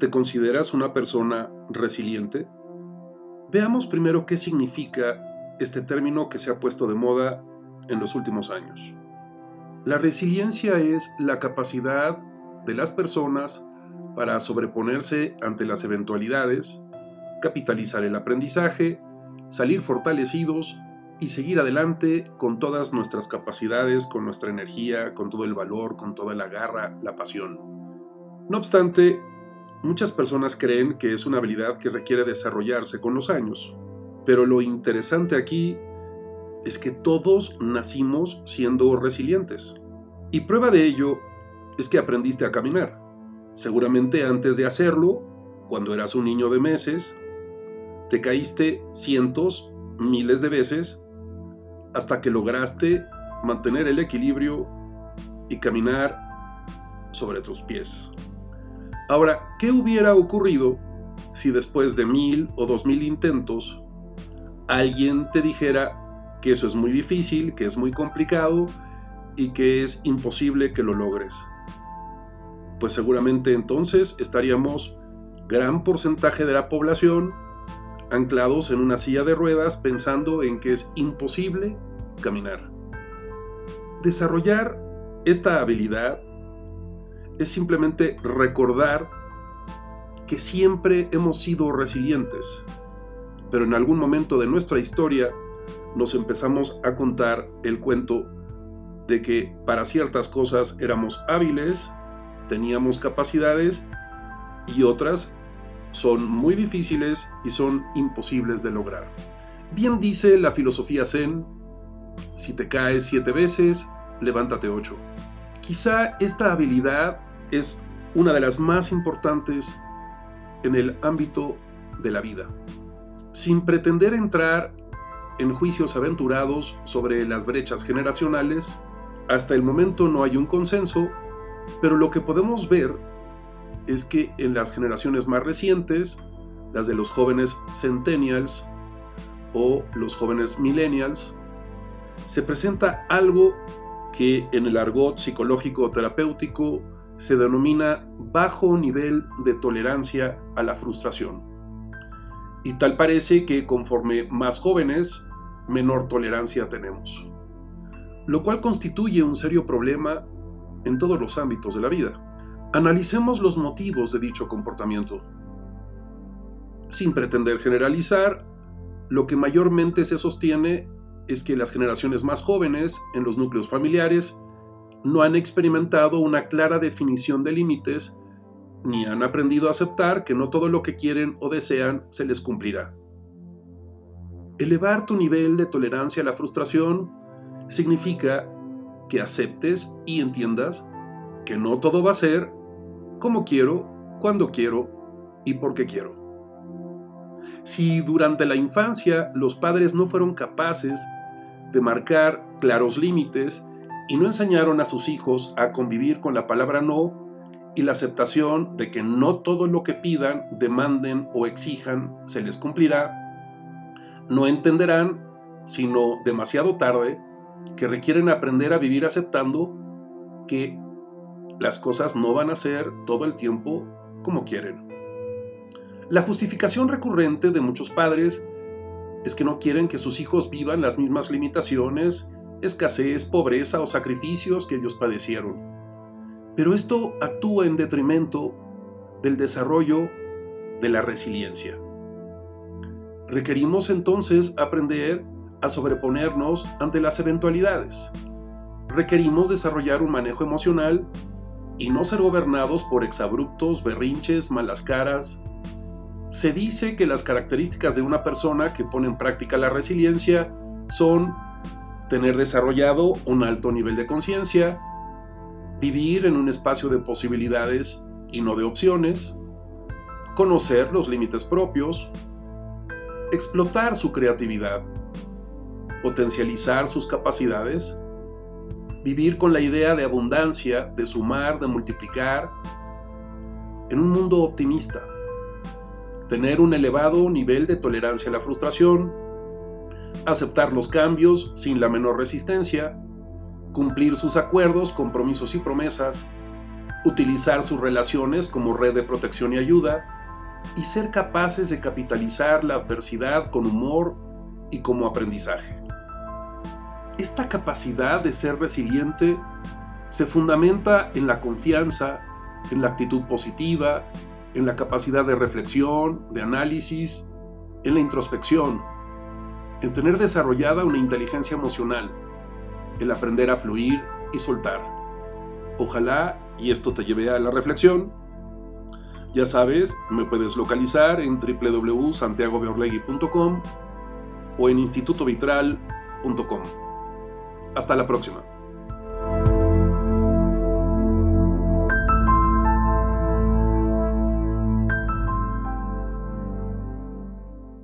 ¿Te consideras una persona resiliente? Veamos primero qué significa este término que se ha puesto de moda en los últimos años. La resiliencia es la capacidad de las personas para sobreponerse ante las eventualidades, capitalizar el aprendizaje, salir fortalecidos y seguir adelante con todas nuestras capacidades, con nuestra energía, con todo el valor, con toda la garra, la pasión. No obstante, muchas personas creen que es una habilidad que requiere desarrollarse con los años, pero lo interesante aquí es que todos nacimos siendo resilientes. Y prueba de ello es que aprendiste a caminar. Seguramente antes de hacerlo, cuando eras un niño de meses, te caíste cientos, miles de veces, hasta que lograste mantener el equilibrio y caminar sobre tus pies. Ahora, ¿qué hubiera ocurrido si después de mil o dos mil intentos alguien te dijera que eso es muy difícil, que es muy complicado y que es imposible que lo logres? Pues seguramente entonces estaríamos gran porcentaje de la población anclados en una silla de ruedas pensando en que es imposible caminar. Desarrollar esta habilidad es simplemente recordar que siempre hemos sido resilientes, pero en algún momento de nuestra historia nos empezamos a contar el cuento de que para ciertas cosas éramos hábiles, teníamos capacidades y otras son muy difíciles y son imposibles de lograr. Bien dice la filosofía zen, si te caes siete veces, levántate ocho. Quizá esta habilidad es una de las más importantes en el ámbito de la vida. Sin pretender entrar en juicios aventurados sobre las brechas generacionales, hasta el momento no hay un consenso, pero lo que podemos ver es que en las generaciones más recientes, las de los jóvenes centennials o los jóvenes millennials, se presenta algo que en el argot psicológico terapéutico se denomina bajo nivel de tolerancia a la frustración. Y tal parece que conforme más jóvenes, menor tolerancia tenemos. Lo cual constituye un serio problema en todos los ámbitos de la vida. Analicemos los motivos de dicho comportamiento. Sin pretender generalizar, lo que mayormente se sostiene es que las generaciones más jóvenes en los núcleos familiares no han experimentado una clara definición de límites ni han aprendido a aceptar que no todo lo que quieren o desean se les cumplirá. Elevar tu nivel de tolerancia a la frustración significa que aceptes y entiendas que no todo va a ser como quiero, cuando quiero y porque quiero. Si durante la infancia los padres no fueron capaces de marcar claros límites y no enseñaron a sus hijos a convivir con la palabra no y la aceptación de que no todo lo que pidan, demanden o exijan se les cumplirá, no entenderán, sino demasiado tarde, que requieren aprender a vivir aceptando que las cosas no van a ser todo el tiempo como quieren. La justificación recurrente de muchos padres es que no quieren que sus hijos vivan las mismas limitaciones, escasez, pobreza o sacrificios que ellos padecieron. Pero esto actúa en detrimento del desarrollo de la resiliencia. Requerimos entonces aprender a sobreponernos ante las eventualidades. Requerimos desarrollar un manejo emocional y no ser gobernados por exabruptos, berrinches, malas caras. Se dice que las características de una persona que pone en práctica la resiliencia son tener desarrollado un alto nivel de conciencia, vivir en un espacio de posibilidades y no de opciones, conocer los límites propios, explotar su creatividad, potencializar sus capacidades, vivir con la idea de abundancia, de sumar, de multiplicar, en un mundo optimista, tener un elevado nivel de tolerancia a la frustración, aceptar los cambios sin la menor resistencia, cumplir sus acuerdos, compromisos y promesas, utilizar sus relaciones como red de protección y ayuda, y ser capaces de capitalizar la adversidad con humor y como aprendizaje. Esta capacidad de ser resiliente se fundamenta en la confianza, en la actitud positiva, en la capacidad de reflexión, de análisis, en la introspección, en tener desarrollada una inteligencia emocional, el aprender a fluir y soltar. Ojalá, y esto te lleve a la reflexión, ya sabes, me puedes localizar en www.santiagobeorlegui.com o en institutovitral.com. Hasta la próxima.